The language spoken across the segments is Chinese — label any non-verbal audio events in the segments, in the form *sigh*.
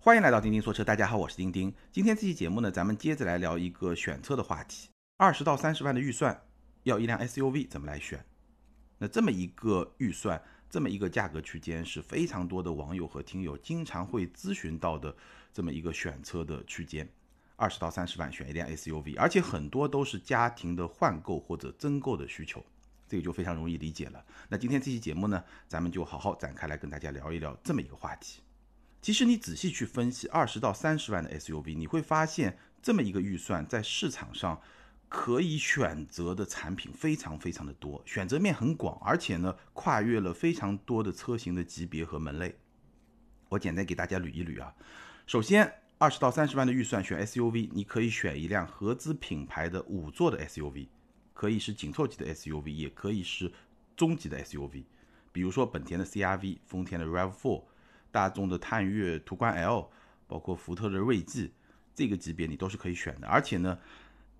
欢迎来到钉钉说车，大家好，我是钉钉。今天这期节目呢，咱们接着来聊一个选车的话题。二十到三十万的预算，要一辆 SUV 怎么来选？那这么一个预算，这么一个价格区间，是非常多的网友和听友经常会咨询到的这么一个选车的区间。二十到三十万选一辆 SUV，而且很多都是家庭的换购或者增购的需求，这个就非常容易理解了。那今天这期节目呢，咱们就好好展开来跟大家聊一聊这么一个话题。其实你仔细去分析二十到三十万的 SUV，你会发现这么一个预算在市场上可以选择的产品非常非常的多，选择面很广，而且呢跨越了非常多的车型的级别和门类。我简单给大家捋一捋啊。首先，二十到三十万的预算选 SUV，你可以选一辆合资品牌的五座的 SUV，可以是紧凑级的 SUV，也可以是中级的 SUV，比如说本田的 CRV、丰田的 RAV4。大众的探岳、途观 L，包括福特的锐际，这个级别你都是可以选的。而且呢，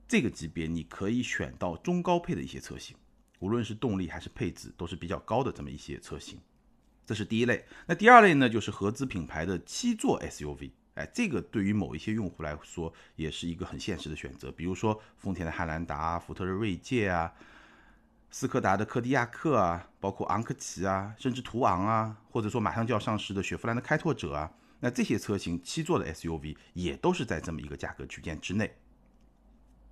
这个级别你可以选到中高配的一些车型，无论是动力还是配置都是比较高的这么一些车型。这是第一类。那第二类呢，就是合资品牌的七座 SUV。哎，这个对于某一些用户来说也是一个很现实的选择。比如说丰田的汉兰达、福特的锐界啊。斯柯达的柯迪亚克啊，包括昂科旗啊，甚至途昂啊，或者说马上就要上市的雪佛兰的开拓者啊，那这些车型七座的 SUV 也都是在这么一个价格区间之内。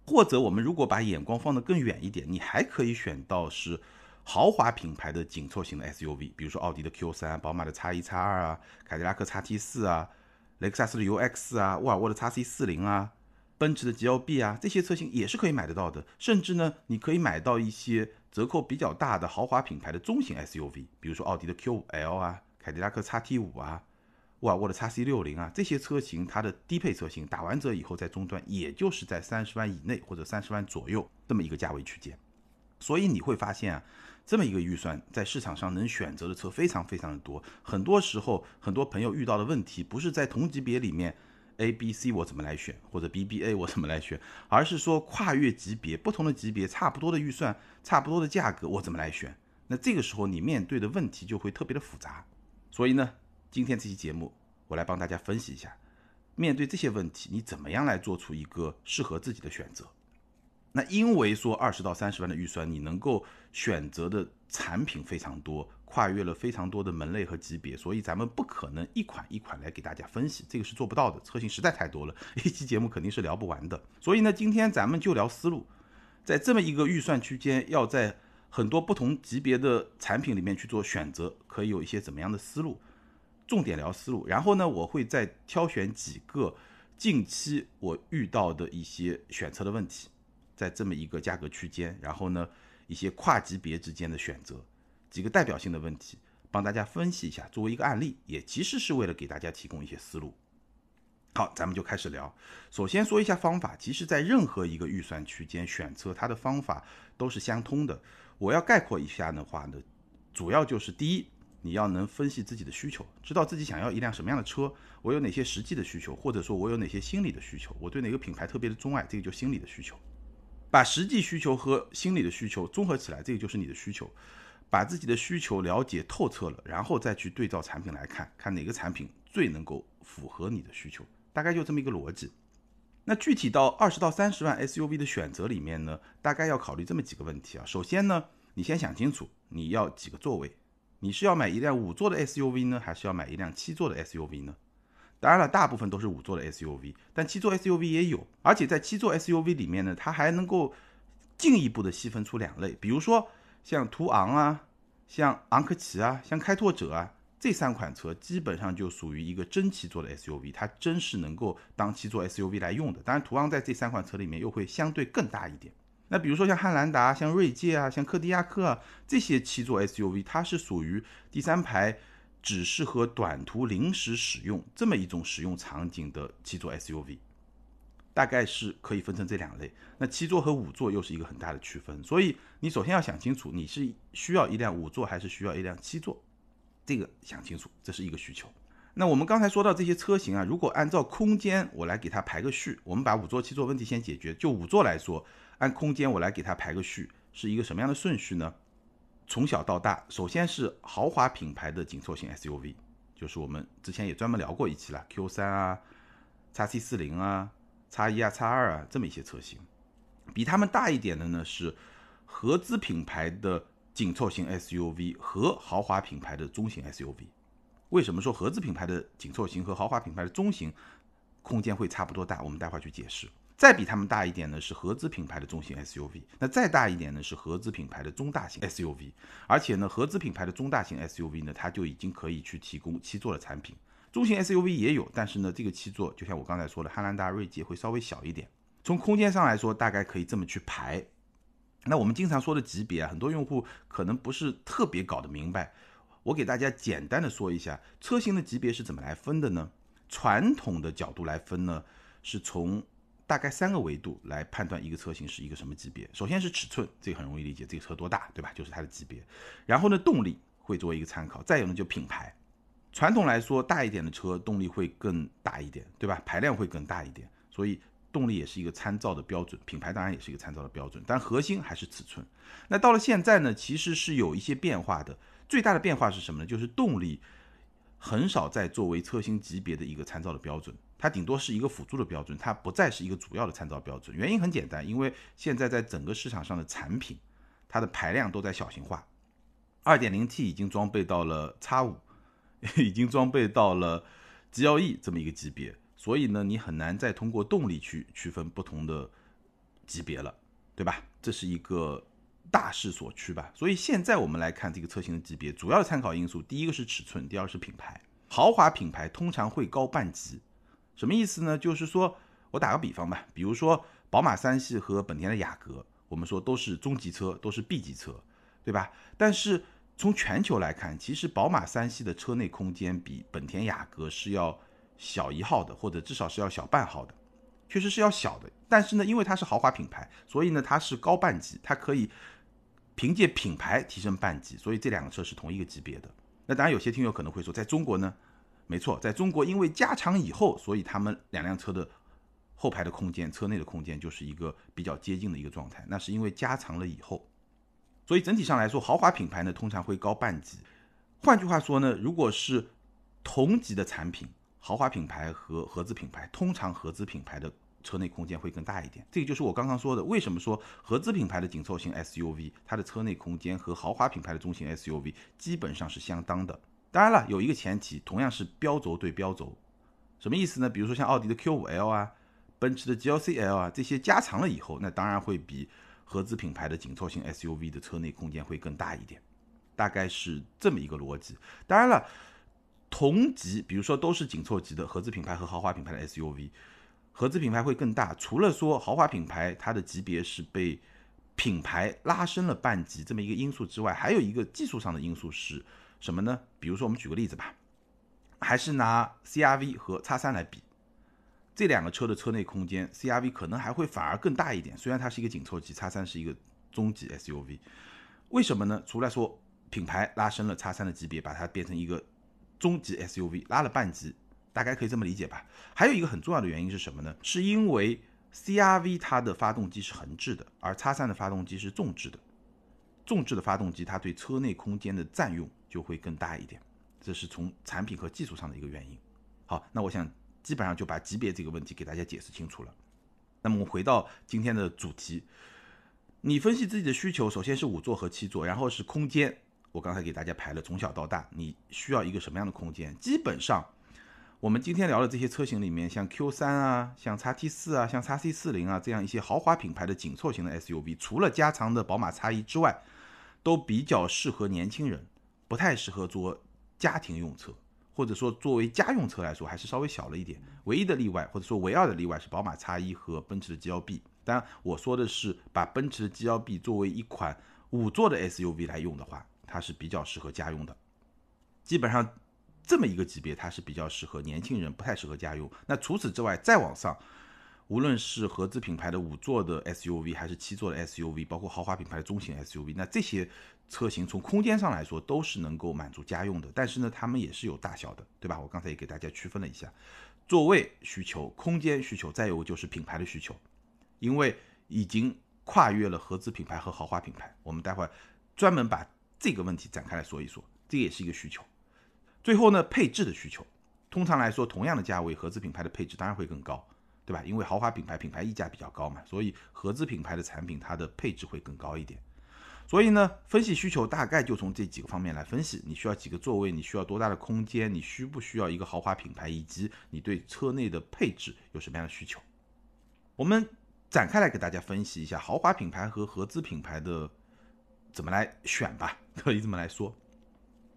或者我们如果把眼光放得更远一点，你还可以选到是豪华品牌的紧凑型的 SUV，比如说奥迪的 Q3、宝马的 X1、X2 啊，凯迪拉克 XT4 啊，雷克萨斯的 UX 啊，沃尔沃的 XC40 啊。奔驰的 GLB 啊，这些车型也是可以买得到的。甚至呢，你可以买到一些折扣比较大的豪华品牌的中型 SUV，比如说奥迪的 Q5L 啊，凯迪拉克 XT5 啊，沃尔沃的 XC60 啊，这些车型它的低配车型打完折以后，在终端也就是在三十万以内或者三十万左右这么一个价位区间。所以你会发现啊，这么一个预算在市场上能选择的车非常非常的多。很多时候，很多朋友遇到的问题不是在同级别里面。A、B、C 我怎么来选，或者 B、B、A 我怎么来选，而是说跨越级别，不同的级别，差不多的预算，差不多的价格，我怎么来选？那这个时候你面对的问题就会特别的复杂。所以呢，今天这期节目我来帮大家分析一下，面对这些问题，你怎么样来做出一个适合自己的选择？那因为说二十到三十万的预算，你能够选择的产品非常多。跨越了非常多的门类和级别，所以咱们不可能一款一款来给大家分析，这个是做不到的。车型实在太多了，*laughs* 一期节目肯定是聊不完的。所以呢，今天咱们就聊思路，在这么一个预算区间，要在很多不同级别的产品里面去做选择，可以有一些怎么样的思路？重点聊思路。然后呢，我会再挑选几个近期我遇到的一些选车的问题，在这么一个价格区间，然后呢，一些跨级别之间的选择。几个代表性的问题，帮大家分析一下，作为一个案例，也其实是为了给大家提供一些思路。好，咱们就开始聊。首先说一下方法，其实，在任何一个预算区间选车，它的方法都是相通的。我要概括一下的话呢，主要就是第一，你要能分析自己的需求，知道自己想要一辆什么样的车，我有哪些实际的需求，或者说我有哪些心理的需求，我对哪个品牌特别的钟爱，这个就心理的需求。把实际需求和心理的需求综合起来，这个就是你的需求。把自己的需求了解透彻了，然后再去对照产品来看，看哪个产品最能够符合你的需求，大概就这么一个逻辑。那具体到二十到三十万 SUV 的选择里面呢，大概要考虑这么几个问题啊。首先呢，你先想清楚你要几个座位，你是要买一辆五座的 SUV 呢，还是要买一辆七座的 SUV 呢？当然了，大部分都是五座的 SUV，但七座 SUV 也有，而且在七座 SUV 里面呢，它还能够进一步的细分出两类，比如说。像途昂啊，像昂科旗啊，像开拓者啊，这三款车基本上就属于一个真七座的 SUV，它真是能够当七座 SUV 来用的。当然，途昂在这三款车里面又会相对更大一点。那比如说像汉兰达、像锐界啊、像柯迪亚克啊这些七座 SUV，它是属于第三排，只适合短途临时使用这么一种使用场景的七座 SUV。大概是可以分成这两类，那七座和五座又是一个很大的区分，所以你首先要想清楚，你是需要一辆五座还是需要一辆七座，这个想清楚，这是一个需求。那我们刚才说到这些车型啊，如果按照空间我来给它排个序，我们把五座、七座问题先解决。就五座来说，按空间我来给它排个序，是一个什么样的顺序呢？从小到大，首先是豪华品牌的紧凑型 SUV，就是我们之前也专门聊过一期了，Q 三啊、x C 四零啊、x 一啊、x 二啊这么一些车型。比他们大一点的呢是合资品牌的紧凑型 SUV 和豪华品牌的中型 SUV。为什么说合资品牌的紧凑型和豪华品牌的中型空间会差不多大？我们待会儿去解释。再比他们大一点呢是合资品牌的中型 SUV，那再大一点呢是合资品牌的中大型 SUV。而且呢，合资品牌的中大型 SUV 呢，它就已经可以去提供七座的产品。中型 SUV 也有，但是呢，这个七座就像我刚才说的，汉兰达、锐界会稍微小一点。从空间上来说，大概可以这么去排。那我们经常说的级别啊，很多用户可能不是特别搞得明白。我给大家简单的说一下，车型的级别是怎么来分的呢？传统的角度来分呢，是从大概三个维度来判断一个车型是一个什么级别。首先是尺寸，这个很容易理解，这个车多大，对吧？就是它的级别。然后呢，动力会作为一个参考。再有呢，就品牌。传统来说，大一点的车动力会更大一点，对吧？排量会更大一点，所以。动力也是一个参照的标准，品牌当然也是一个参照的标准，但核心还是尺寸。那到了现在呢，其实是有一些变化的。最大的变化是什么呢？就是动力很少再作为车型级别的一个参照的标准，它顶多是一个辅助的标准，它不再是一个主要的参照标准。原因很简单，因为现在在整个市场上的产品，它的排量都在小型化，2.0T 已经装备到了 X 五，*laughs* 已经装备到了 GLE 这么一个级别。所以呢，你很难再通过动力去区分不同的级别了，对吧？这是一个大势所趋吧。所以现在我们来看这个车型的级别，主要参考因素，第一个是尺寸，第二是品牌。豪华品牌通常会高半级，什么意思呢？就是说我打个比方吧，比如说宝马三系和本田的雅阁，我们说都是中级车，都是 B 级车，对吧？但是从全球来看，其实宝马三系的车内空间比本田雅阁是要。小一号的，或者至少是要小半号的，确实是要小的。但是呢，因为它是豪华品牌，所以呢它是高半级，它可以凭借品牌提升半级，所以这两个车是同一个级别的。那当然，有些听友可能会说，在中国呢，没错，在中国因为加长以后，所以他们两辆车的后排的空间、车内的空间就是一个比较接近的一个状态。那是因为加长了以后，所以整体上来说，豪华品牌呢通常会高半级。换句话说呢，如果是同级的产品，豪华品牌和合资品牌，通常合资品牌的车内空间会更大一点。这个就是我刚刚说的，为什么说合资品牌的紧凑型 SUV，它的车内空间和豪华品牌的中型 SUV 基本上是相当的。当然了，有一个前提，同样是标轴对标轴，什么意思呢？比如说像奥迪的 Q5L 啊，奔驰的 GLC L 啊，这些加长了以后，那当然会比合资品牌的紧凑型 SUV 的车内空间会更大一点，大概是这么一个逻辑。当然了。同级，比如说都是紧凑级的合资品牌和豪华品牌的 SUV，合资品牌会更大。除了说豪华品牌它的级别是被品牌拉升了半级这么一个因素之外，还有一个技术上的因素是什么呢？比如说我们举个例子吧，还是拿 CRV 和叉三来比，这两个车的车内空间，CRV 可能还会反而更大一点。虽然它是一个紧凑级，叉三是一个中级 SUV，为什么呢？除了说品牌拉升了叉三的级别，把它变成一个。中级 SUV 拉了半级，大概可以这么理解吧。还有一个很重要的原因是什么呢？是因为 CRV 它的发动机是横置的，而叉三的发动机是纵置的。纵置的发动机它对车内空间的占用就会更大一点，这是从产品和技术上的一个原因。好，那我想基本上就把级别这个问题给大家解释清楚了。那么我们回到今天的主题，你分析自己的需求，首先是五座和七座，然后是空间。我刚才给大家排了从小到大，你需要一个什么样的空间？基本上，我们今天聊的这些车型里面，像 Q 三啊，像叉 T 四啊，像叉 C 四零啊，这样一些豪华品牌的紧凑型的 SUV，除了加长的宝马叉一之外，都比较适合年轻人，不太适合做家庭用车，或者说作为家用车来说，还是稍微小了一点。唯一的例外，或者说唯二的例外是宝马叉一和奔驰的 GLB。当然，我说的是把奔驰的 GLB 作为一款五座的 SUV 来用的话。它是比较适合家用的，基本上这么一个级别，它是比较适合年轻人，不太适合家用。那除此之外，再往上，无论是合资品牌的五座的 SUV，还是七座的 SUV，包括豪华品牌的中型 SUV，那这些车型从空间上来说都是能够满足家用的。但是呢，它们也是有大小的，对吧？我刚才也给大家区分了一下，座位需求、空间需求，再有就是品牌的需求，因为已经跨越了合资品牌和豪华品牌。我们待会儿专门把。这个问题展开来说一说，这也是一个需求。最后呢，配置的需求，通常来说，同样的价位，合资品牌的配置当然会更高，对吧？因为豪华品牌品牌溢价比较高嘛，所以合资品牌的产品它的配置会更高一点。所以呢，分析需求大概就从这几个方面来分析：你需要几个座位，你需要多大的空间，你需不需要一个豪华品牌，以及你对车内的配置有什么样的需求。我们展开来给大家分析一下豪华品牌和合资品牌的怎么来选吧，可以这么来说。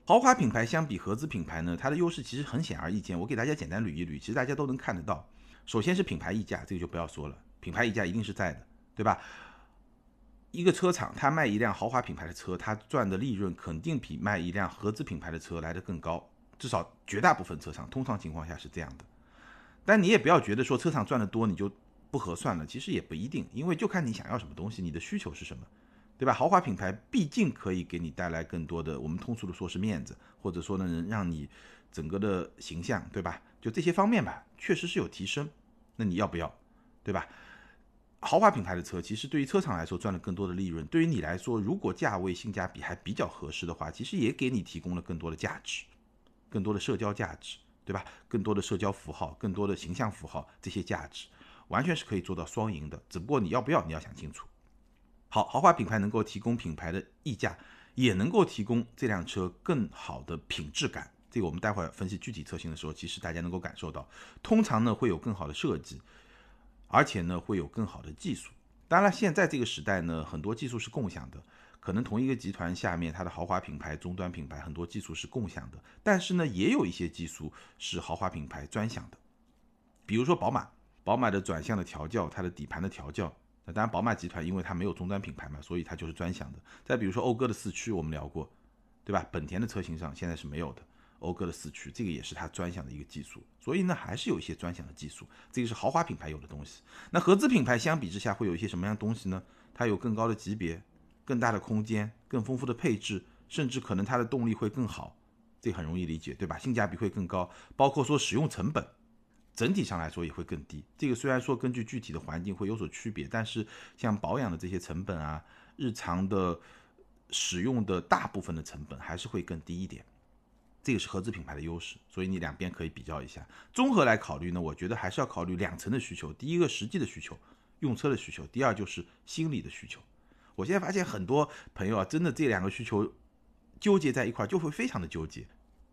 豪华品牌相比合资品牌呢，它的优势其实很显而易见。我给大家简单捋一捋，其实大家都能看得到。首先是品牌溢价，这个就不要说了，品牌溢价一定是在的，对吧？一个车厂它卖一辆豪华品牌的车，它赚的利润肯定比卖一辆合资品牌的车来的更高，至少绝大部分车厂通常情况下是这样的。但你也不要觉得说车厂赚的多你就不合算了，其实也不一定，因为就看你想要什么东西，你的需求是什么。对吧？豪华品牌毕竟可以给你带来更多的，我们通俗的说是面子，或者说呢，能让你整个的形象，对吧？就这些方面吧，确实是有提升。那你要不要？对吧？豪华品牌的车，其实对于车厂来说赚了更多的利润，对于你来说，如果价位性价比还比较合适的话，其实也给你提供了更多的价值，更多的社交价值，对吧？更多的社交符号，更多的形象符号，这些价值完全是可以做到双赢的。只不过你要不要，你要想清楚。好，豪华品牌能够提供品牌的溢价，也能够提供这辆车更好的品质感。这个我们待会儿分析具体车型的时候，其实大家能够感受到，通常呢会有更好的设计，而且呢会有更好的技术。当然，现在这个时代呢，很多技术是共享的，可能同一个集团下面它的豪华品牌、终端品牌很多技术是共享的，但是呢，也有一些技术是豪华品牌专享的，比如说宝马，宝马的转向的调教，它的底盘的调教。那当然，宝马集团因为它没有终端品牌嘛，所以它就是专享的。再比如说讴歌的四驱，我们聊过，对吧？本田的车型上现在是没有的，讴歌的四驱这个也是它专享的一个技术。所以呢，还是有一些专享的技术，这个是豪华品牌有的东西。那合资品牌相比之下会有一些什么样东西呢？它有更高的级别、更大的空间、更丰富的配置，甚至可能它的动力会更好，这很容易理解，对吧？性价比会更高，包括说使用成本。整体上来说也会更低。这个虽然说根据具体的环境会有所区别，但是像保养的这些成本啊，日常的使用的大部分的成本还是会更低一点。这个是合资品牌的优势，所以你两边可以比较一下。综合来考虑呢，我觉得还是要考虑两层的需求：第一个实际的需求，用车的需求；第二就是心理的需求。我现在发现很多朋友啊，真的这两个需求纠结在一块儿，就会非常的纠结。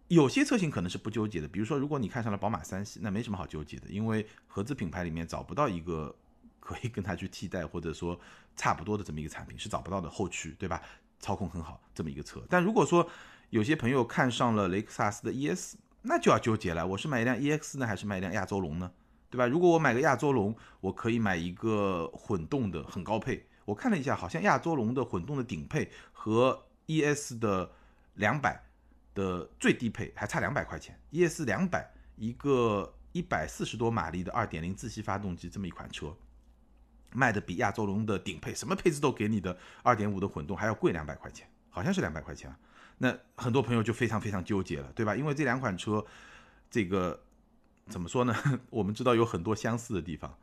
有些车型可能是不纠结的，比如说，如果你看上了宝马三系，那没什么好纠结的，因为合资品牌里面找不到一个 *laughs* 可以跟它去替代或者说差不多的这么一个产品，是找不到的。后驱对吧？操控很好，这么一个车。但如果说有些朋友看上了雷克萨斯的 ES，那就要纠结了，我是买一辆 EX 呢，还是买一辆亚洲龙呢？对吧？如果我买个亚洲龙，我可以买一个混动的很高配。我看了一下，好像亚洲龙的混动的顶配和 ES 的两百。的最低配还差两百块钱，ES 两百一个一百四十多马力的二点零自吸发动机这么一款车，卖的比亚洲龙的顶配什么配置都给你的二点五的混动还要贵两百块钱，好像是两百块钱啊。那很多朋友就非常非常纠结了，对吧？因为这两款车，这个怎么说呢？*laughs* 我们知道有很多相似的地方，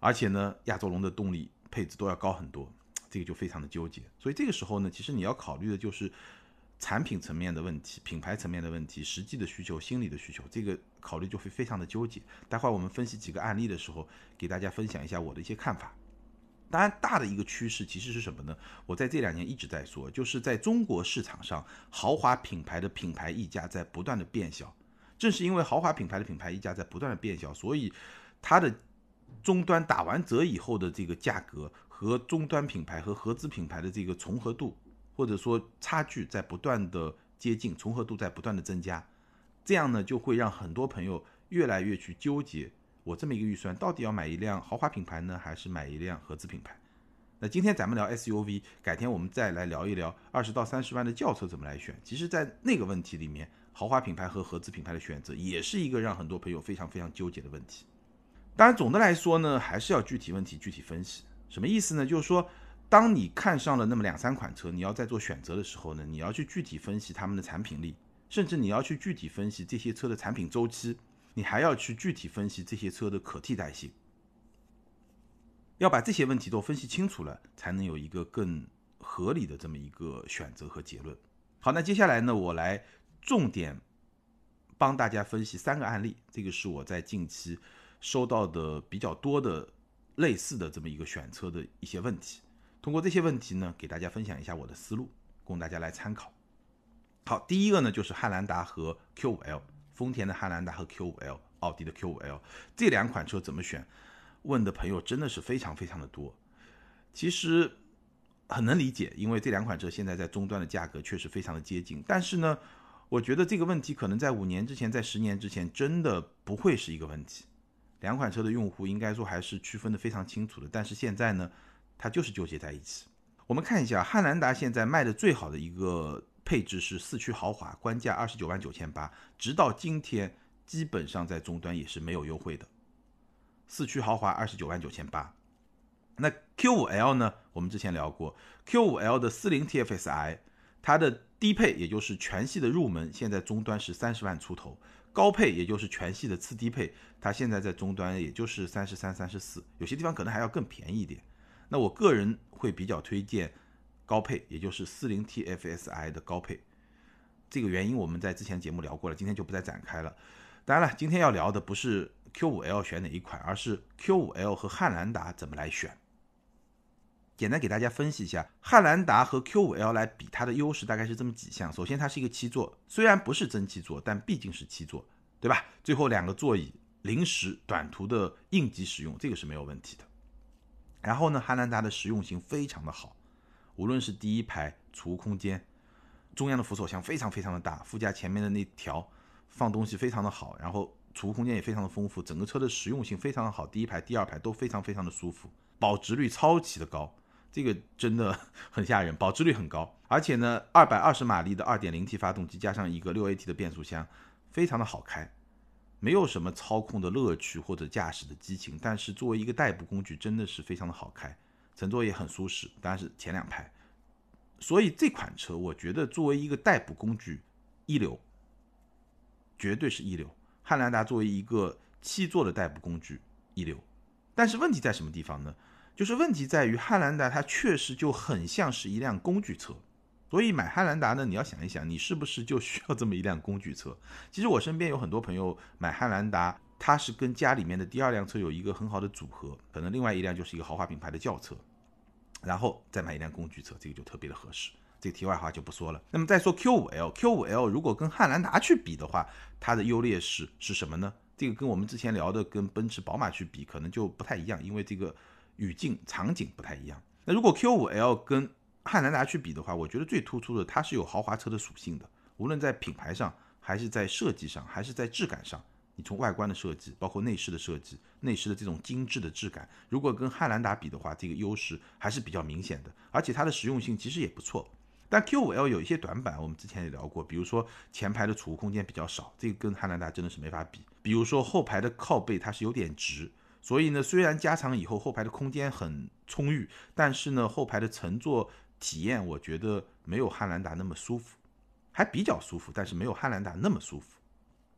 而且呢，亚洲龙的动力配置都要高很多，这个就非常的纠结。所以这个时候呢，其实你要考虑的就是。产品层面的问题、品牌层面的问题、实际的需求、心理的需求，这个考虑就会非常的纠结。待会儿我们分析几个案例的时候，给大家分享一下我的一些看法。当然，大的一个趋势其实是什么呢？我在这两年一直在说，就是在中国市场上，豪华品牌的品牌溢价在不断的变小。正是因为豪华品牌的品牌溢价在不断的变小，所以它的终端打完折以后的这个价格和终端品牌和合资品牌的这个重合度。或者说差距在不断的接近，重合度在不断的增加，这样呢就会让很多朋友越来越去纠结，我这么一个预算到底要买一辆豪华品牌呢，还是买一辆合资品牌？那今天咱们聊 SUV，改天我们再来聊一聊二十到三十万的轿车怎么来选。其实，在那个问题里面，豪华品牌和合资品牌的选择也是一个让很多朋友非常非常纠结的问题。当然，总的来说呢，还是要具体问题具体分析。什么意思呢？就是说。当你看上了那么两三款车，你要在做选择的时候呢，你要去具体分析他们的产品力，甚至你要去具体分析这些车的产品周期，你还要去具体分析这些车的可替代性，要把这些问题都分析清楚了，才能有一个更合理的这么一个选择和结论。好，那接下来呢，我来重点帮大家分析三个案例，这个是我在近期收到的比较多的类似的这么一个选车的一些问题。通过这些问题呢，给大家分享一下我的思路，供大家来参考。好，第一个呢就是汉兰达和 Q5L，丰田的汉兰达和 Q5L，奥迪的 Q5L 这两款车怎么选？问的朋友真的是非常非常的多。其实很能理解，因为这两款车现在在终端的价格确实非常的接近。但是呢，我觉得这个问题可能在五年之前，在十年之前真的不会是一个问题。两款车的用户应该说还是区分的非常清楚的。但是现在呢，它就是纠结在一起。我们看一下汉兰达现在卖的最好的一个。配置是四驱豪华，官价二十九万九千八，直到今天基本上在终端也是没有优惠的。四驱豪华二十九万九千八，那 Q5L 呢？我们之前聊过，Q5L 的四零 TFSI，它的低配也就是全系的入门，现在终端是三十万出头；高配也就是全系的次低配，它现在在终端也就是三十三、三十四，有些地方可能还要更便宜一点。那我个人会比较推荐。高配，也就是四零 TFSI 的高配，这个原因我们在之前节目聊过了，今天就不再展开了。当然了，今天要聊的不是 Q5L 选哪一款，而是 Q5L 和汉兰达怎么来选。简单给大家分析一下，汉兰达和 Q5L 来比，它的优势大概是这么几项。首先，它是一个七座，虽然不是真七座，但毕竟是七座，对吧？最后两个座椅临时短途的应急使用，这个是没有问题的。然后呢，汉兰达的实用性非常的好。无论是第一排储物空间，中央的扶手箱非常非常的大，副驾前面的那条放东西非常的好，然后储物空间也非常的丰富，整个车的实用性非常的好，第一排、第二排都非常非常的舒服，保值率超级的高，这个真的 *laughs* 很吓人，保值率很高，而且呢，二百二十马力的二点零 T 发动机加上一个六 AT 的变速箱，非常的好开，没有什么操控的乐趣或者驾驶的激情，但是作为一个代步工具，真的是非常的好开。乘坐也很舒适，当然是前两排。所以这款车，我觉得作为一个代步工具，一流，绝对是一流。汉兰达作为一个七座的代步工具，一流。但是问题在什么地方呢？就是问题在于汉兰达它确实就很像是一辆工具车。所以买汉兰达呢，你要想一想，你是不是就需要这么一辆工具车？其实我身边有很多朋友买汉兰达。它是跟家里面的第二辆车有一个很好的组合，可能另外一辆就是一个豪华品牌的轿车，然后再买一辆工具车，这个就特别的合适。这个题外话就不说了。那么再说 Q5L，Q5L 如果跟汉兰达去比的话，它的优劣势是什么呢？这个跟我们之前聊的跟奔驰、宝马去比，可能就不太一样，因为这个语境场景不太一样。那如果 Q5L 跟汉兰达去比的话，我觉得最突出的它是有豪华车的属性的，无论在品牌上，还是在设计上，还是在质感上。从外观的设计，包括内饰的设计，内饰的这种精致的质感，如果跟汉兰达比的话，这个优势还是比较明显的。而且它的实用性其实也不错。但 Q5L 有一些短板，我们之前也聊过，比如说前排的储物空间比较少，这个跟汉兰达真的是没法比。比如说后排的靠背它是有点直，所以呢，虽然加长以后后排的空间很充裕，但是呢，后排的乘坐体验我觉得没有汉兰达那么舒服，还比较舒服，但是没有汉兰达那么舒服。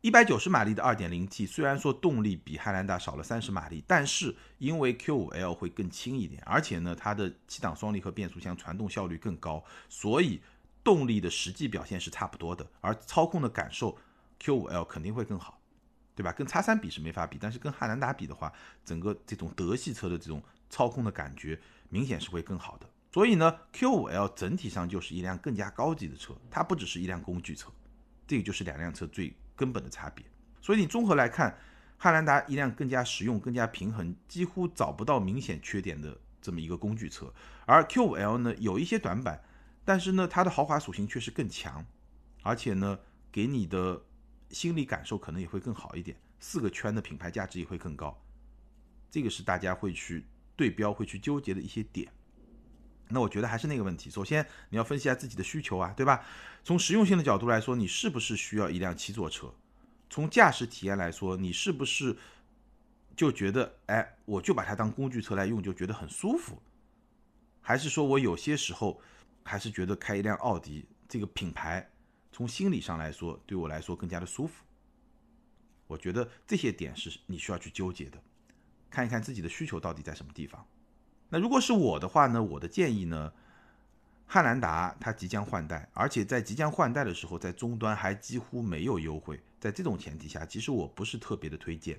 一百九十马力的二点零 T，虽然说动力比汉兰达少了三十马力，但是因为 Q5L 会更轻一点，而且呢，它的七档双离合变速箱传动效率更高，所以动力的实际表现是差不多的。而操控的感受，Q5L 肯定会更好，对吧？跟叉三比是没法比，但是跟汉兰达比的话，整个这种德系车的这种操控的感觉明显是会更好的。所以呢，Q5L 整体上就是一辆更加高级的车，它不只是一辆工具车，这个就是两辆车最。根本的差别，所以你综合来看，汉兰达一辆更加实用、更加平衡，几乎找不到明显缺点的这么一个工具车，而 Q5L 呢有一些短板，但是呢它的豪华属性确实更强，而且呢给你的心理感受可能也会更好一点，四个圈的品牌价值也会更高，这个是大家会去对标、会去纠结的一些点。那我觉得还是那个问题，首先你要分析一下自己的需求啊，对吧？从实用性的角度来说，你是不是需要一辆七座车？从驾驶体验来说，你是不是就觉得，哎，我就把它当工具车来用，就觉得很舒服？还是说我有些时候还是觉得开一辆奥迪这个品牌，从心理上来说，对我来说更加的舒服？我觉得这些点是你需要去纠结的，看一看自己的需求到底在什么地方。那如果是我的话呢？我的建议呢，汉兰达它即将换代，而且在即将换代的时候，在终端还几乎没有优惠。在这种前提下，其实我不是特别的推荐。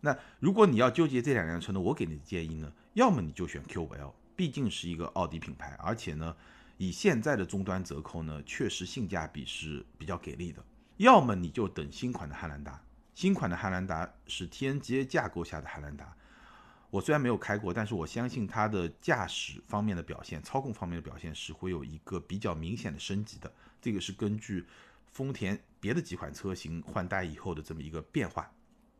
那如果你要纠结这两辆车呢，我给你的建议呢，要么你就选 Q5L，毕竟是一个奥迪品牌，而且呢，以现在的终端折扣呢，确实性价比是比较给力的。要么你就等新款的汉兰达，新款的汉兰达是 TNGA 架构下的汉兰达。我虽然没有开过，但是我相信它的驾驶方面的表现、操控方面的表现是会有一个比较明显的升级的。这个是根据丰田别的几款车型换代以后的这么一个变化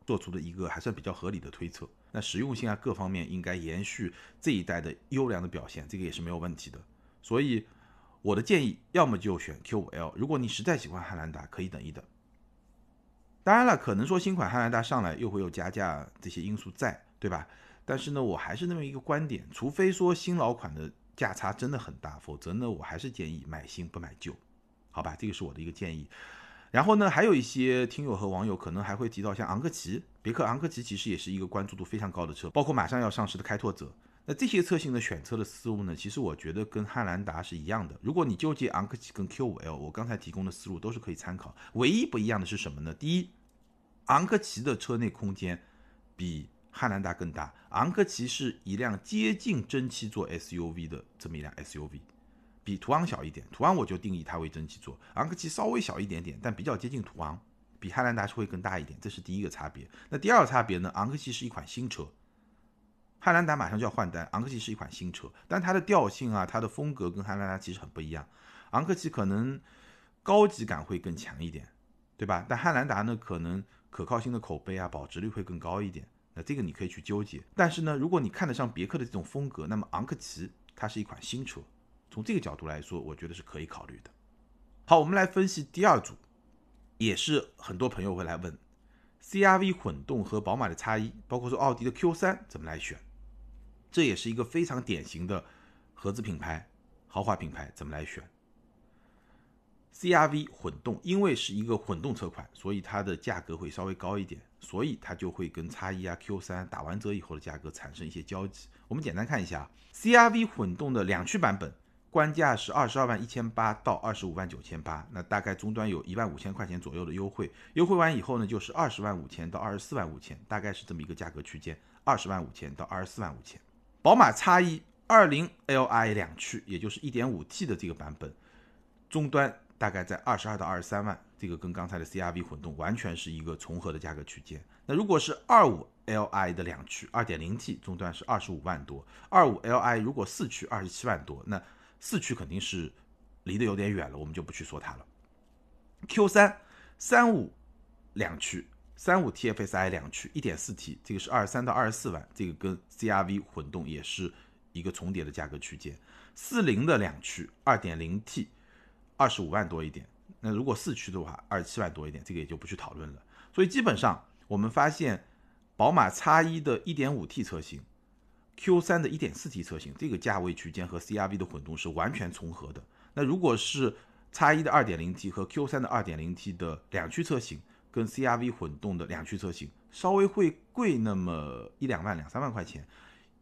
做出的一个还算比较合理的推测。那实用性啊各方面应该延续这一代的优良的表现，这个也是没有问题的。所以我的建议，要么就选 Q5L。如果你实在喜欢汉兰达，可以等一等。当然了，可能说新款汉兰达上来又会有加价这些因素在，对吧？但是呢，我还是那么一个观点，除非说新老款的价差真的很大，否则呢，我还是建议买新不买旧，好吧？这个是我的一个建议。然后呢，还有一些听友和网友可能还会提到像昂克旗、别克昂克旗，其实也是一个关注度非常高的车，包括马上要上市的开拓者。那这些车型的选车的思路呢，其实我觉得跟汉兰达是一样的。如果你纠结昂克旗跟 Q5L，我刚才提供的思路都是可以参考。唯一不一样的是什么呢？第一，昂克旗的车内空间比汉兰达更大，昂克旗是一辆接近真七座 SUV 的这么一辆 SUV，比途昂小一点。途昂我就定义它为真七座，昂克旗稍微小一点点，但比较接近途昂，比汉兰达是会更大一点，这是第一个差别。那第二个差别呢？昂克旗是一款新车，汉兰达马上就要换代，昂克旗是一款新车，但它的调性啊，它的风格跟汉兰达其实很不一样。昂克旗可能高级感会更强一点，对吧？但汉兰达呢，可能可靠性的口碑啊，保值率会更高一点。那这个你可以去纠结，但是呢，如果你看得上别克的这种风格，那么昂克旗它是一款新车，从这个角度来说，我觉得是可以考虑的。好，我们来分析第二组，也是很多朋友会来问，CRV 混动和宝马的差异，包括说奥迪的 Q3 怎么来选，这也是一个非常典型的合资品牌、豪华品牌怎么来选。CRV 混动，因为是一个混动车款，所以它的价格会稍微高一点。所以它就会跟叉一啊 Q 三打完折以后的价格产生一些交集。我们简单看一下，CRV 混动的两驱版本，官价是二十二万一千八到二十五万九千八，那大概终端有一万五千块钱左右的优惠。优惠完以后呢，就是二十万五千到二十四万五千，大概是这么一个价格区间，二十万五千到二十四万五千。宝马叉一二零 Li 两驱，也就是一点五 T 的这个版本，终端。大概在二十二到二十三万，这个跟刚才的 CRV 混动完全是一个重合的价格区间。那如果是二五 Li 的两驱二点零 T 终端是二十五万多，二五 Li 如果四驱二十七万多，那四驱肯定是离得有点远了，我们就不去说它了。Q 三三五两驱三五 TFSI 两驱一点四 T，这个是二十三到二十四万，这个跟 CRV 混动也是一个重叠的价格区间。四零的两驱二点零 T。二十五万多一点，那如果四驱的话，二十七万多一点，这个也就不去讨论了。所以基本上我们发现，宝马 X1 的 1.5T 车型，Q3 的 1.4T 车型，这个价位区间和 CRV 的混动是完全重合的。那如果是 X1 的 2.0T 和 Q3 的 2.0T 的两驱车型，跟 CRV 混动的两驱车型稍微会贵那么一两万、两三万块钱，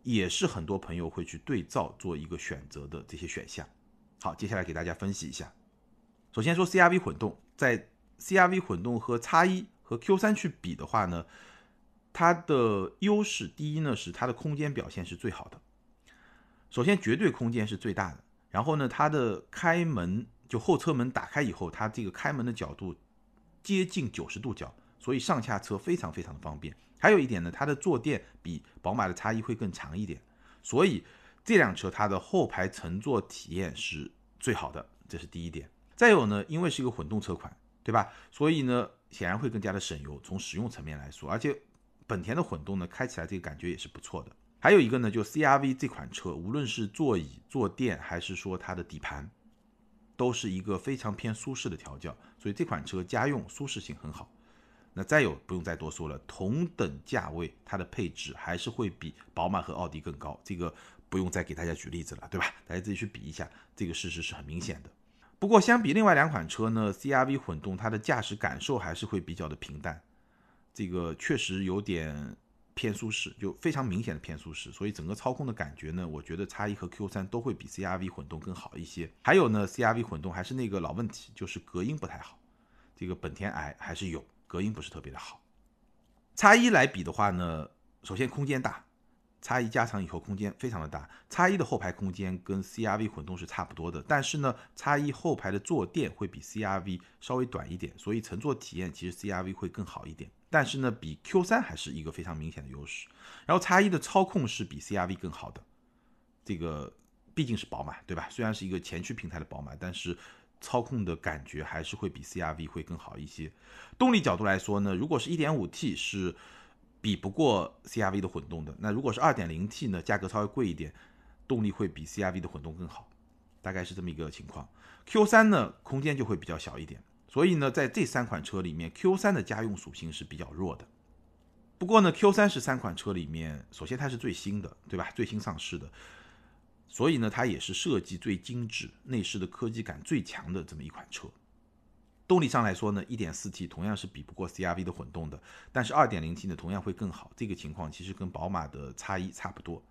也是很多朋友会去对照做一个选择的这些选项。好，接下来给大家分析一下。首先说 CRV 混动，在 CRV 混动和 X1 和 Q3 去比的话呢，它的优势第一呢是它的空间表现是最好的。首先绝对空间是最大的，然后呢它的开门就后车门打开以后，它这个开门的角度接近九十度角，所以上下车非常非常的方便。还有一点呢，它的坐垫比宝马的 X1 会更长一点，所以这辆车它的后排乘坐体验是最好的，这是第一点。再有呢，因为是一个混动车款，对吧？所以呢，显然会更加的省油。从使用层面来说，而且本田的混动呢，开起来这个感觉也是不错的。还有一个呢，就 CRV 这款车，无论是座椅、坐垫，还是说它的底盘，都是一个非常偏舒适的调教，所以这款车家用舒适性很好。那再有不用再多说了，同等价位，它的配置还是会比宝马和奥迪更高。这个不用再给大家举例子了，对吧？大家自己去比一下，这个事实是很明显的。不过，相比另外两款车呢，CRV 混动它的驾驶感受还是会比较的平淡，这个确实有点偏舒适，就非常明显的偏舒适，所以整个操控的感觉呢，我觉得叉一和 Q 三都会比 CRV 混动更好一些。还有呢，CRV 混动还是那个老问题，就是隔音不太好。这个本田 i 还是有隔音不是特别的好。叉一来比的话呢，首先空间大。叉一加长以后空间非常的大，叉一的后排空间跟 CRV 混动是差不多的，但是呢，叉一后排的坐垫会比 CRV 稍微短一点，所以乘坐体验其实 CRV 会更好一点。但是呢，比 Q 三还是一个非常明显的优势。然后叉一的操控是比 CRV 更好的，这个毕竟是宝马，对吧？虽然是一个前驱平台的宝马，但是操控的感觉还是会比 CRV 会更好一些。动力角度来说呢，如果是一点五 T 是。比不过 CRV 的混动的，那如果是 2.0T 呢，价格稍微贵一点，动力会比 CRV 的混动更好，大概是这么一个情况。Q3 呢，空间就会比较小一点，所以呢，在这三款车里面，Q3 的家用属性是比较弱的。不过呢，Q3 是三款车里面，首先它是最新的，对吧？最新上市的，所以呢，它也是设计最精致、内饰的科技感最强的这么一款车。动力上来说呢，1.4T 同样是比不过 CRV 的混动的，但是 2.0T 呢同样会更好。这个情况其实跟宝马的 X1 差不多。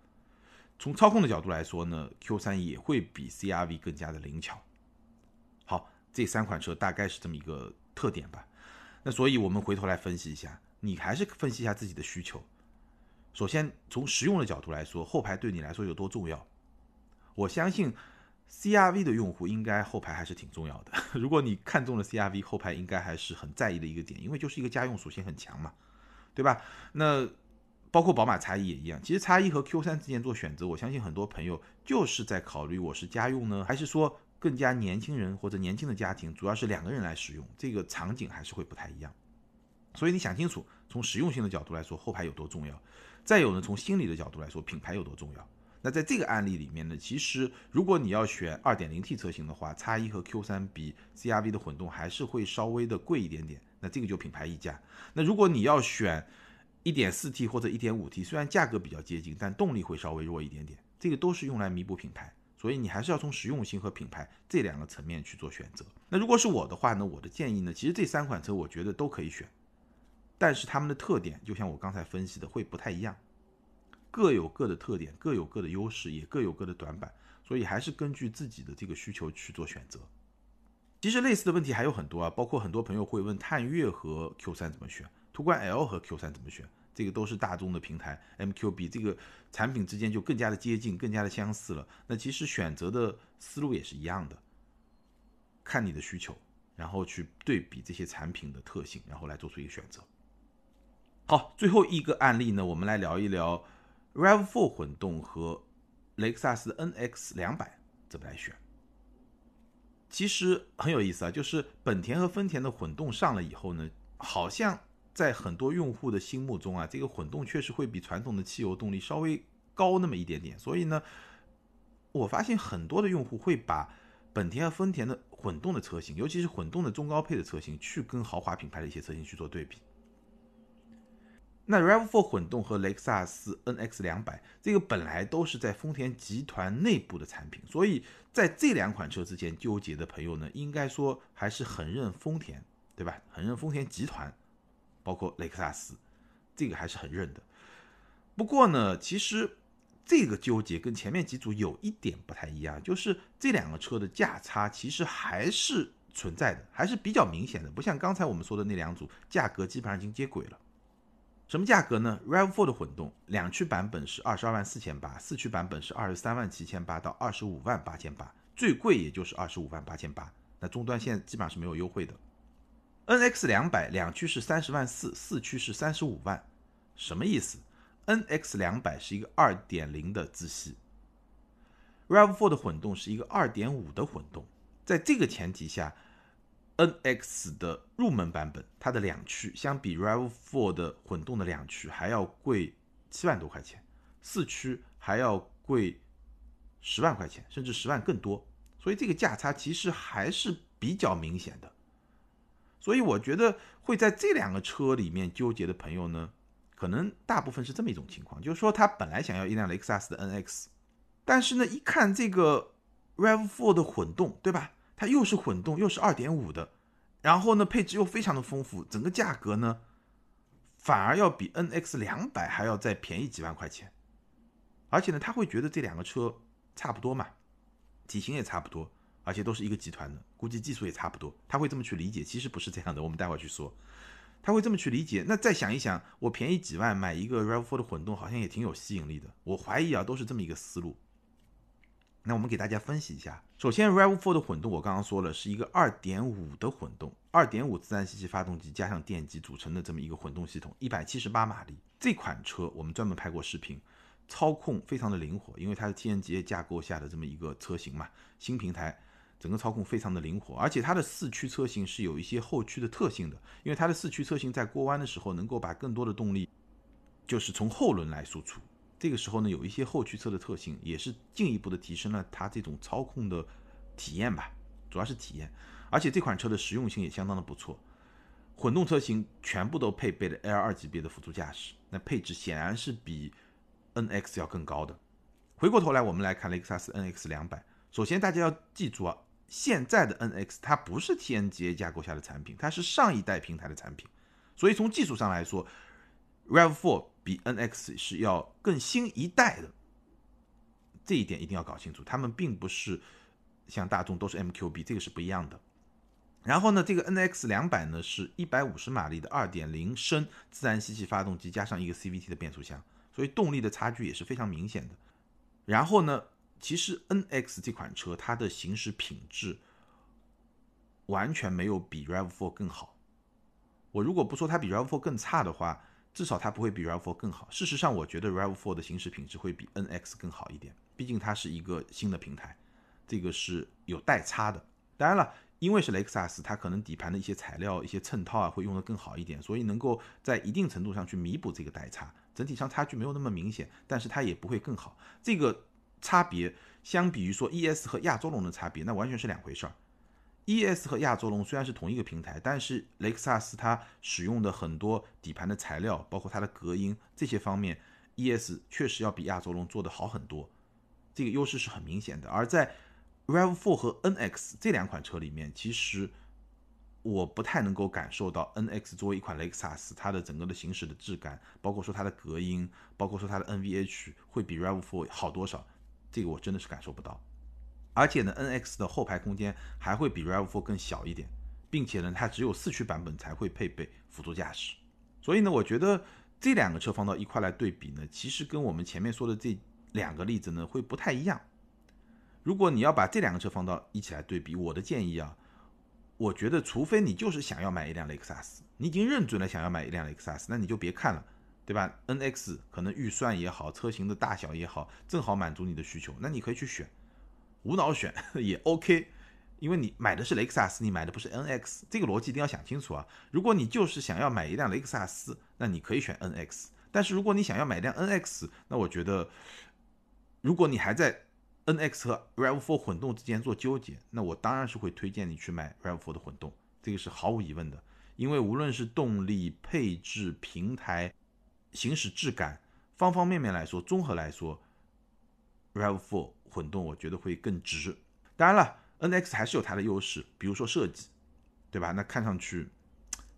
从操控的角度来说呢，Q3 也会比 CRV 更加的灵巧。好，这三款车大概是这么一个特点吧。那所以我们回头来分析一下，你还是分析一下自己的需求。首先从实用的角度来说，后排对你来说有多重要？我相信。CRV 的用户应该后排还是挺重要的。*laughs* 如果你看中了 CRV 后排，应该还是很在意的一个点，因为就是一个家用属性很强嘛，对吧？那包括宝马 X1 也一样。其实 X1 和 Q3 之间做选择，我相信很多朋友就是在考虑我是家用呢，还是说更加年轻人或者年轻的家庭，主要是两个人来使用，这个场景还是会不太一样。所以你想清楚，从实用性的角度来说，后排有多重要；再有呢，从心理的角度来说，品牌有多重要。那在这个案例里面呢，其实如果你要选 2.0T 车型的话，X1 和 Q3 比 CRV 的混动还是会稍微的贵一点点。那这个就品牌溢价。那如果你要选 1.4T 或者 1.5T，虽然价格比较接近，但动力会稍微弱一点点。这个都是用来弥补品牌，所以你还是要从实用性和品牌这两个层面去做选择。那如果是我的话呢，我的建议呢，其实这三款车我觉得都可以选，但是它们的特点就像我刚才分析的会不太一样。各有各的特点，各有各的优势，也各有各的短板，所以还是根据自己的这个需求去做选择。其实类似的问题还有很多啊，包括很多朋友会问探岳和 Q3 怎么选，途观 L 和 Q3 怎么选，这个都是大众的平台，MQB 这个产品之间就更加的接近，更加的相似了。那其实选择的思路也是一样的，看你的需求，然后去对比这些产品的特性，然后来做出一个选择。好，最后一个案例呢，我们来聊一聊。Rav4 混动和雷克萨斯 NX 两百怎么来选？其实很有意思啊，就是本田和丰田的混动上了以后呢，好像在很多用户的心目中啊，这个混动确实会比传统的汽油动力稍微高那么一点点。所以呢，我发现很多的用户会把本田和丰田的混动的车型，尤其是混动的中高配的车型，去跟豪华品牌的一些车型去做对比。那 Rav4 混动和雷克萨斯 NX 两百，这个本来都是在丰田集团内部的产品，所以在这两款车之间纠结的朋友呢，应该说还是很认丰田，对吧？很认丰田集团，包括雷克萨斯，这个还是很认的。不过呢，其实这个纠结跟前面几组有一点不太一样，就是这两个车的价差其实还是存在的，还是比较明显的，不像刚才我们说的那两组，价格基本上已经接轨了。什么价格呢？Rav4 的混动两驱版本是二十二万四千八，四驱版本是二十三万七千八到二十五万八千八，最贵也就是二十五万八千八。那终端现在基本上是没有优惠的。NX 两百两驱是三十万四，四驱是三十五万，什么意思？NX 两百是一个二点零的自吸，Rav4 的混动是一个二点五的混动，在这个前提下。NX 的入门版本，它的两驱相比 Rav4 的混动的两驱还要贵七万多块钱，四驱还要贵十万块钱，甚至十万更多，所以这个价差其实还是比较明显的。所以我觉得会在这两个车里面纠结的朋友呢，可能大部分是这么一种情况，就是说他本来想要一辆雷克萨斯的 NX，但是呢，一看这个 Rav4 的混动，对吧？它又是混动，又是二点五的，然后呢，配置又非常的丰富，整个价格呢反而要比 NX 两百还要再便宜几万块钱，而且呢，他会觉得这两个车差不多嘛，体型也差不多，而且都是一个集团的，估计技术也差不多，他会这么去理解。其实不是这样的，我们待会儿去说，他会这么去理解。那再想一想，我便宜几万买一个 RAV4 的混动，好像也挺有吸引力的。我怀疑啊，都是这么一个思路。那我们给大家分析一下。首先，RAV4 的混动，我刚刚说了，是一个2.5的混动，2.5自然吸气发动机加上电机组成的这么一个混动系统，178马力。这款车我们专门拍过视频，操控非常的灵活，因为它是 TNGA 架构下的这么一个车型嘛，新平台，整个操控非常的灵活，而且它的四驱车型是有一些后驱的特性的，因为它的四驱车型在过弯的时候能够把更多的动力就是从后轮来输出。这个时候呢，有一些后驱车的特性，也是进一步的提升了它这种操控的体验吧，主要是体验。而且这款车的实用性也相当的不错，混动车型全部都配备了 L2 级别的辅助驾驶，那配置显然是比 NX 要更高的。回过头来，我们来看雷克萨斯 NX 两百。首先，大家要记住啊，现在的 NX 它不是 TNGA 架构下的产品，它是上一代平台的产品，所以从技术上来说，RAV4。比 NX 是要更新一代的，这一点一定要搞清楚。他们并不是像大众都是 MQB，这个是不一样的。然后呢，这个 NX 两百呢是一百五十马力的二点零升自然吸气发动机加上一个 CVT 的变速箱，所以动力的差距也是非常明显的。然后呢，其实 NX 这款车它的行驶品质完全没有比 RAV4 更好。我如果不说它比 RAV4 更差的话，至少它不会比 RAV4 更好。事实上，我觉得 RAV4 的行驶品质会比 NX 更好一点，毕竟它是一个新的平台，这个是有代差的。当然了，因为是雷克萨斯，它可能底盘的一些材料、一些衬套啊会用的更好一点，所以能够在一定程度上去弥补这个代差。整体上差距没有那么明显，但是它也不会更好。这个差别相比于说 ES 和亚洲龙的差别，那完全是两回事儿。E.S 和亚洲龙虽然是同一个平台，但是雷克萨斯它使用的很多底盘的材料，包括它的隔音这些方面，E.S 确实要比亚洲龙做得好很多，这个优势是很明显的。而在 Rav4 和 N.X 这两款车里面，其实我不太能够感受到 N.X 作为一款雷克萨斯，它的整个的行驶的质感，包括说它的隔音，包括说它的 N.V.H 会比 Rav4 好多少，这个我真的是感受不到。而且呢，NX 的后排空间还会比 RAV4 更小一点，并且呢，它只有四驱版本才会配备辅助驾驶。所以呢，我觉得这两个车放到一块来对比呢，其实跟我们前面说的这两个例子呢会不太一样。如果你要把这两个车放到一起来对比，我的建议啊，我觉得除非你就是想要买一辆雷克萨斯，你已经认准了想要买一辆雷克萨斯，那你就别看了，对吧？NX 可能预算也好，车型的大小也好，正好满足你的需求，那你可以去选。无脑选 *laughs* 也 OK，因为你买的是雷克萨斯，你买的不是 NX，这个逻辑一定要想清楚啊。如果你就是想要买一辆雷克萨斯，那你可以选 NX。但是如果你想要买辆 NX，那我觉得，如果你还在 NX 和 RAV4 混动之间做纠结，那我当然是会推荐你去买 RAV4 的混动，这个是毫无疑问的。因为无论是动力、配置、平台、行驶质感方方面面来说，综合来说，RAV4。混动我觉得会更值，当然了，NX 还是有它的优势，比如说设计，对吧？那看上去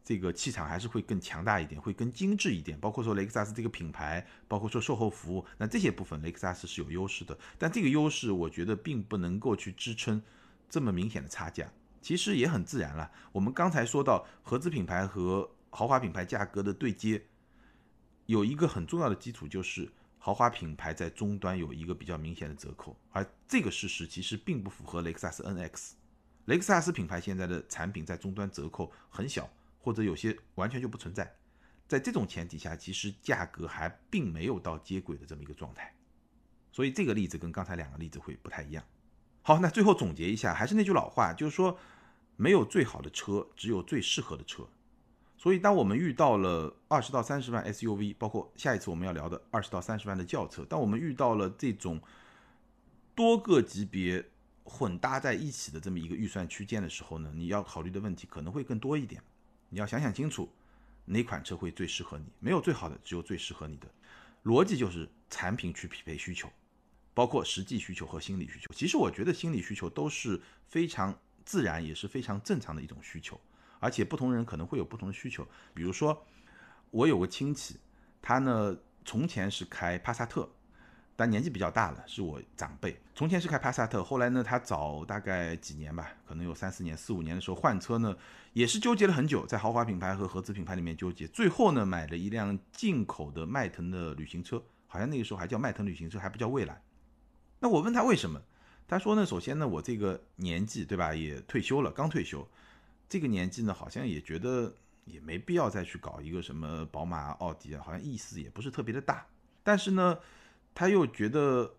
这个气场还是会更强大一点，会更精致一点。包括说雷克萨斯这个品牌，包括说售后服务，那这些部分雷克萨斯是有优势的。但这个优势我觉得并不能够去支撑这么明显的差价，其实也很自然了。我们刚才说到合资品牌和豪华品牌价格的对接，有一个很重要的基础就是。豪华品牌在终端有一个比较明显的折扣，而这个事实其实并不符合雷克萨斯 NX。雷克萨斯品牌现在的产品在终端折扣很小，或者有些完全就不存在。在这种前提下，其实价格还并没有到接轨的这么一个状态。所以这个例子跟刚才两个例子会不太一样。好，那最后总结一下，还是那句老话，就是说没有最好的车，只有最适合的车。所以，当我们遇到了二十到三十万 SUV，包括下一次我们要聊的二十到三十万的轿车，当我们遇到了这种多个级别混搭在一起的这么一个预算区间的时候呢，你要考虑的问题可能会更多一点。你要想想清楚，哪款车会最适合你？没有最好的，只有最适合你的。逻辑就是产品去匹配需求，包括实际需求和心理需求。其实我觉得心理需求都是非常自然，也是非常正常的一种需求。而且不同人可能会有不同的需求，比如说，我有个亲戚，他呢从前是开帕萨特。但年纪比较大了，是我长辈。从前是开帕萨特，后来呢，他早大概几年吧，可能有三四年、四五年的时候换车呢，也是纠结了很久，在豪华品牌和合资品牌里面纠结，最后呢，买了一辆进口的迈腾的旅行车，好像那个时候还叫迈腾旅行车，还不叫蔚来。那我问他为什么，他说呢，首先呢，我这个年纪对吧，也退休了，刚退休，这个年纪呢，好像也觉得也没必要再去搞一个什么宝马、奥迪啊，好像意思也不是特别的大。但是呢。他又觉得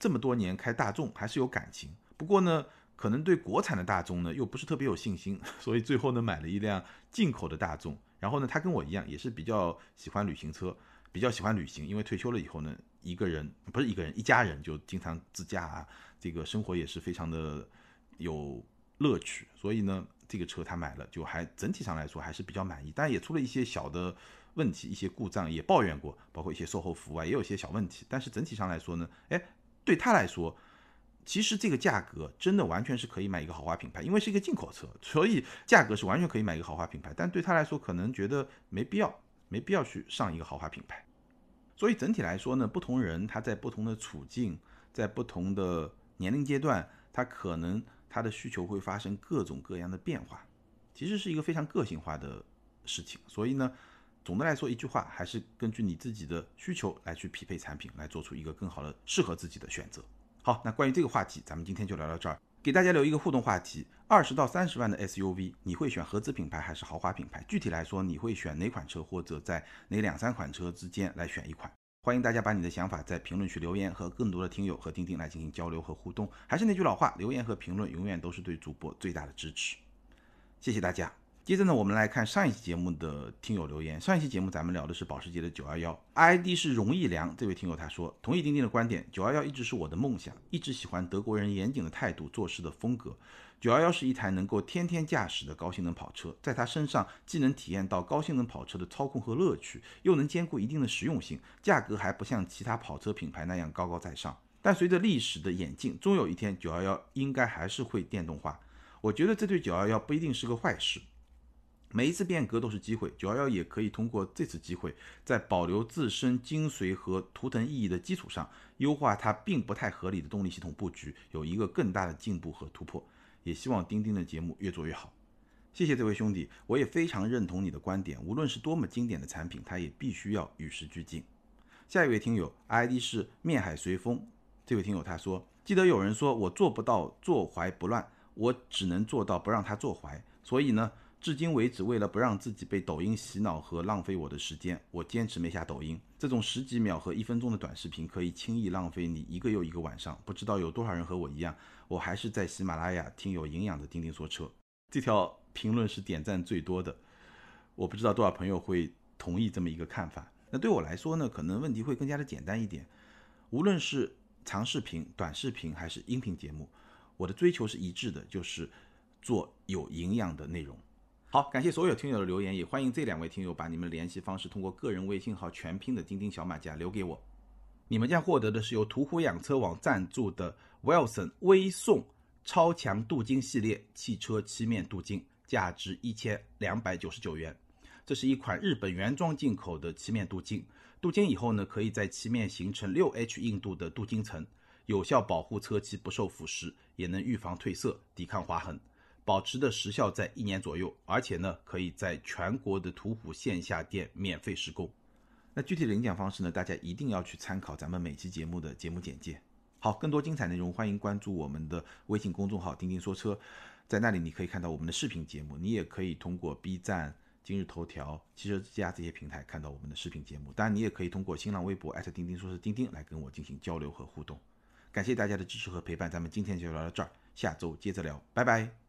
这么多年开大众还是有感情，不过呢，可能对国产的大众呢又不是特别有信心，*laughs* 所以最后呢买了一辆进口的大众。然后呢，他跟我一样也是比较喜欢旅行车，比较喜欢旅行，因为退休了以后呢，一个人不是一个人，一家人就经常自驾啊，这个生活也是非常的有乐趣。所以呢，这个车他买了，就还整体上来说还是比较满意，但也出了一些小的。问题一些故障也抱怨过，包括一些售后服务啊，也有一些小问题。但是整体上来说呢，哎，对他来说，其实这个价格真的完全是可以买一个豪华品牌，因为是一个进口车，所以价格是完全可以买一个豪华品牌。但对他来说，可能觉得没必要，没必要去上一个豪华品牌。所以整体来说呢，不同人他在不同的处境，在不同的年龄阶段，他可能它的需求会发生各种各样的变化，其实是一个非常个性化的事情。所以呢。总的来说，一句话，还是根据你自己的需求来去匹配产品，来做出一个更好的、适合自己的选择。好，那关于这个话题，咱们今天就聊到这儿，给大家留一个互动话题：二十到三十万的 SUV，你会选合资品牌还是豪华品牌？具体来说，你会选哪款车，或者在哪两三款车之间来选一款？欢迎大家把你的想法在评论区留言，和更多的听友和钉钉来进行交流和互动。还是那句老话，留言和评论永远都是对主播最大的支持。谢谢大家。接着呢，我们来看上一期节目的听友留言。上一期节目咱们聊的是保时捷的 911，ID 是荣毅良这位听友他说，同意钉钉的观点，911一直是我的梦想，一直喜欢德国人严谨的态度、做事的风格。911是一台能够天天驾驶的高性能跑车，在它身上既能体验到高性能跑车的操控和乐趣，又能兼顾一定的实用性，价格还不像其他跑车品牌那样高高在上。但随着历史的演进，终有一天911应该还是会电动化。我觉得这对911不一定是个坏事。每一次变革都是机会，九幺幺也可以通过这次机会，在保留自身精髓和图腾意义的基础上，优化它并不太合理的动力系统布局，有一个更大的进步和突破。也希望钉钉的节目越做越好。谢谢这位兄弟，我也非常认同你的观点，无论是多么经典的产品，它也必须要与时俱进。下一位听友，ID 是面海随风，这位听友他说，记得有人说我做不到坐怀不乱，我只能做到不让他坐怀，所以呢。至今为止，为了不让自己被抖音洗脑和浪费我的时间，我坚持没下抖音。这种十几秒和一分钟的短视频，可以轻易浪费你一个又一个晚上。不知道有多少人和我一样，我还是在喜马拉雅听有营养的钉钉说车。这条评论是点赞最多的，我不知道多少朋友会同意这么一个看法。那对我来说呢，可能问题会更加的简单一点。无论是长视频、短视频还是音频节目，我的追求是一致的，就是做有营养的内容。好，感谢所有听友的留言，也欢迎这两位听友把你们联系方式通过个人微信号全拼的钉钉小马甲留给我。你们将获得的是由途虎养车网赞助的 Wilson 微送超强镀金系列汽车漆面镀金，价值一千两百九十九元。这是一款日本原装进口的漆面镀金，镀金以后呢，可以在漆面形成六 H 硬度的镀金层，有效保护车漆不受腐蚀，也能预防褪色、抵抗划痕。保持的时效在一年左右，而且呢，可以在全国的途虎线下店免费施工。那具体的领奖方式呢，大家一定要去参考咱们每期节目的节目简介。好，更多精彩内容，欢迎关注我们的微信公众号“钉钉说车”，在那里你可以看到我们的视频节目，你也可以通过 B 站、今日头条、汽车之家这些平台看到我们的视频节目。当然，你也可以通过新浪微博钉钉说是钉钉来跟我进行交流和互动。感谢大家的支持和陪伴，咱们今天就聊到这儿，下周接着聊，拜拜。